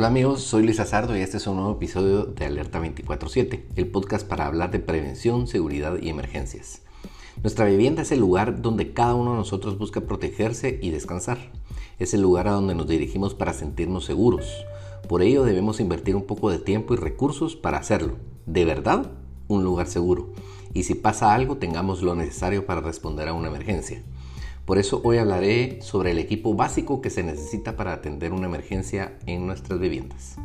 Hola amigos, soy Luis Azardo y este es un nuevo episodio de Alerta 24/7, el podcast para hablar de prevención, seguridad y emergencias. Nuestra vivienda es el lugar donde cada uno de nosotros busca protegerse y descansar. Es el lugar a donde nos dirigimos para sentirnos seguros. Por ello debemos invertir un poco de tiempo y recursos para hacerlo. De verdad, un lugar seguro. Y si pasa algo, tengamos lo necesario para responder a una emergencia. Por eso hoy hablaré sobre el equipo básico que se necesita para atender una emergencia en nuestras viviendas.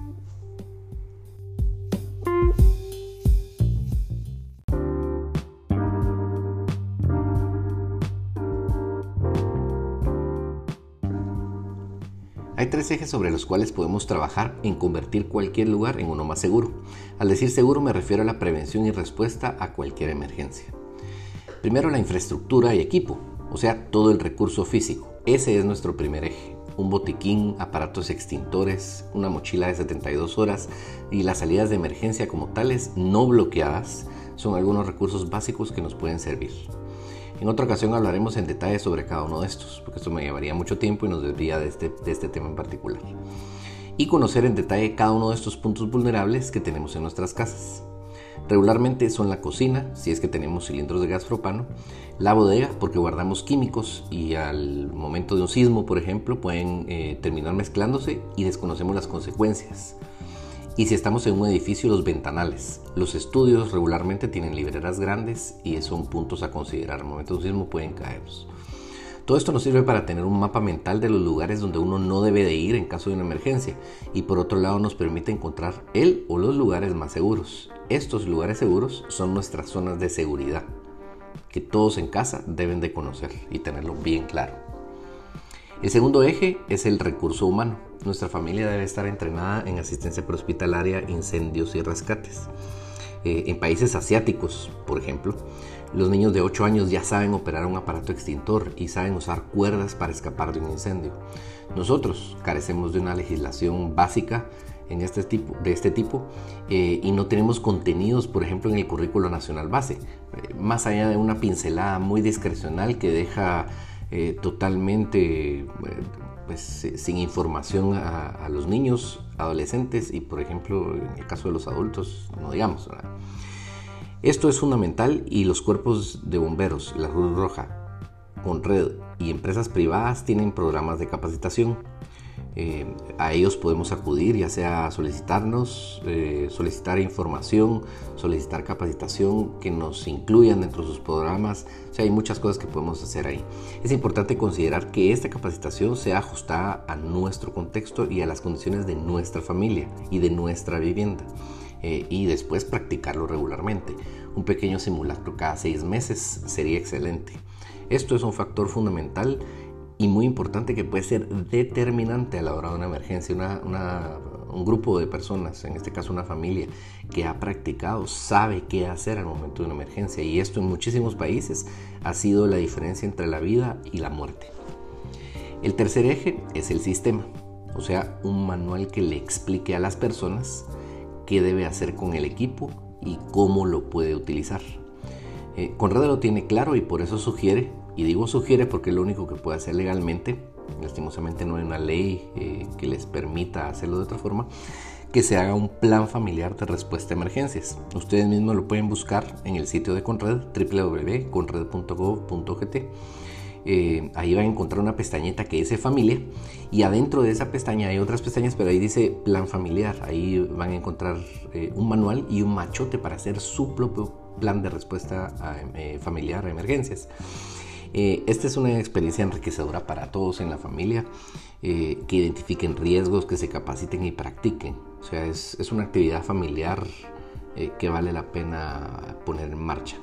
Hay tres ejes sobre los cuales podemos trabajar en convertir cualquier lugar en uno más seguro. Al decir seguro me refiero a la prevención y respuesta a cualquier emergencia. Primero la infraestructura y equipo o sea, todo el recurso físico. Ese es nuestro primer eje. Un botiquín, aparatos extintores, una mochila de 72 horas y las salidas de emergencia como tales no bloqueadas son algunos recursos básicos que nos pueden servir. En otra ocasión hablaremos en detalle sobre cada uno de estos, porque esto me llevaría mucho tiempo y nos desvía de este, de este tema en particular. Y conocer en detalle cada uno de estos puntos vulnerables que tenemos en nuestras casas. Regularmente son la cocina, si es que tenemos cilindros de gas propano, la bodega, porque guardamos químicos y al momento de un sismo, por ejemplo, pueden eh, terminar mezclándose y desconocemos las consecuencias. Y si estamos en un edificio, los ventanales. Los estudios regularmente tienen libreras grandes y son puntos a considerar. Al momento de un sismo pueden caernos. Todo esto nos sirve para tener un mapa mental de los lugares donde uno no debe de ir en caso de una emergencia y por otro lado nos permite encontrar el o los lugares más seguros. Estos lugares seguros son nuestras zonas de seguridad que todos en casa deben de conocer y tenerlo bien claro. El segundo eje es el recurso humano. Nuestra familia debe estar entrenada en asistencia prehospitalaria, incendios y rescates. Eh, en países asiáticos, por ejemplo, los niños de 8 años ya saben operar un aparato extintor y saben usar cuerdas para escapar de un incendio. Nosotros carecemos de una legislación básica en este tipo, de este tipo eh, y no tenemos contenidos, por ejemplo, en el currículo nacional base, eh, más allá de una pincelada muy discrecional que deja totalmente pues, sin información a, los niños, adolescentes y, por ejemplo, en el caso de los adultos, no digamos. Esto es fundamental y los cuerpos de bomberos, la Cruz Roja, con red y empresas privadas tienen programas de capacitación eh, a ellos podemos acudir, ya sea solicitarnos, eh, solicitar información, solicitar capacitación que nos incluyan dentro de sus programas. O sea, hay muchas cosas que podemos hacer ahí. Es importante considerar que esta capacitación sea ajustada a nuestro contexto y a las condiciones de nuestra familia y de nuestra vivienda. Eh, y después practicarlo regularmente. Un pequeño simulacro cada seis meses sería excelente. Esto es un factor fundamental y muy importante que puede ser determinante a la hora de una emergencia. un grupo de personas, en este caso una familia, que ha practicado, sabe qué hacer al momento de una emergencia. Y esto en muchísimos países ha sido la diferencia entre la vida y la muerte. El tercer eje es el sistema, o sea, un manual que le explique a las personas qué debe hacer con el equipo y cómo lo puede utilizar. Eh, Conrado lo tiene claro y por eso sugiere y digo sugiere porque es lo único que puede hacer legalmente. Lastimosamente no hay una ley eh, que les permita hacerlo de otra forma. Que se haga un plan familiar de respuesta a emergencias. Ustedes mismos lo pueden buscar en el sitio de Conred, www.conred.gov.gt. Eh, ahí van a encontrar una pestañita que dice familia y adentro de esa pestaña hay otras pestañas, pero ahí dice plan familiar. Ahí van a encontrar eh, un manual y un machote para hacer su propio plan de respuesta familiar a emergencias. Eh, esta es una experiencia enriquecedora para todos en la familia, eh, que identifiquen riesgos, que se capaciten y practiquen. O sea, es, una actividad familiar eh, que vale la pena poner en marcha.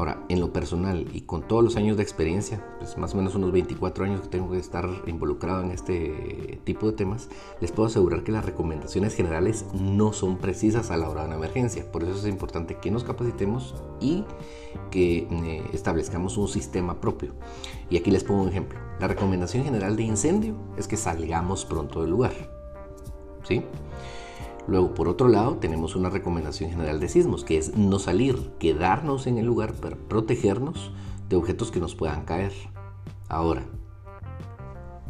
Ahora, en lo personal y con todos los años de experiencia, pues más o menos unos 24 años que tengo que estar involucrado en este tipo de temas, les puedo asegurar que las recomendaciones generales no son precisas a la hora de una emergencia. Por eso es importante que nos capacitemos y que eh, establezcamos un sistema propio. Y aquí les pongo un ejemplo. La recomendación general de incendio es que salgamos pronto del lugar. ¿Sí? Luego, por otro lado, tenemos una recomendación general de sismos, que es no salir, quedarnos en el lugar para protegernos de objetos que nos puedan caer. Ahora,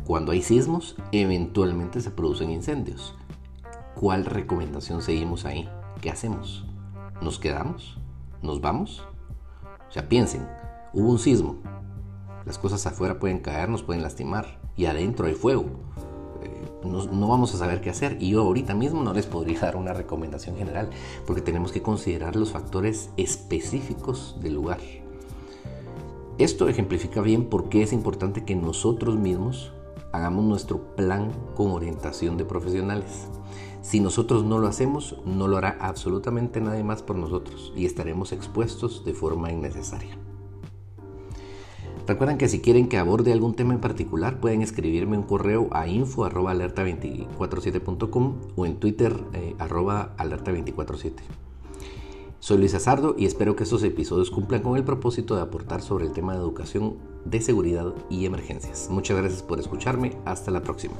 cuando hay sismos, eventualmente se producen incendios. ¿cuál recomendación seguimos ahí? ¿Qué hacemos? ¿Nos quedamos? ¿Nos vamos? O sea, piensen, hubo un sismo, las cosas afuera pueden caer, nos pueden lastimar y adentro hay fuego. No, no, vamos a saber qué hacer y yo ahorita mismo no les podría dar una recomendación general porque tenemos que considerar los factores específicos del lugar. Esto ejemplifica bien por qué es importante que nosotros mismos hagamos nuestro plan con orientación de profesionales. Si nosotros no lo hacemos, no lo hará absolutamente nadie más por nosotros y estaremos expuestos de forma innecesaria. Recuerden que si quieren que aborde algún tema en particular, pueden escribirme un correo a info.alerta247.com o en Twitter eh, alerta247. Soy Luis Azardo y espero que estos episodios cumplan con el propósito de aportar sobre el tema de educación de seguridad y emergencias. Muchas gracias por escucharme. Hasta la próxima.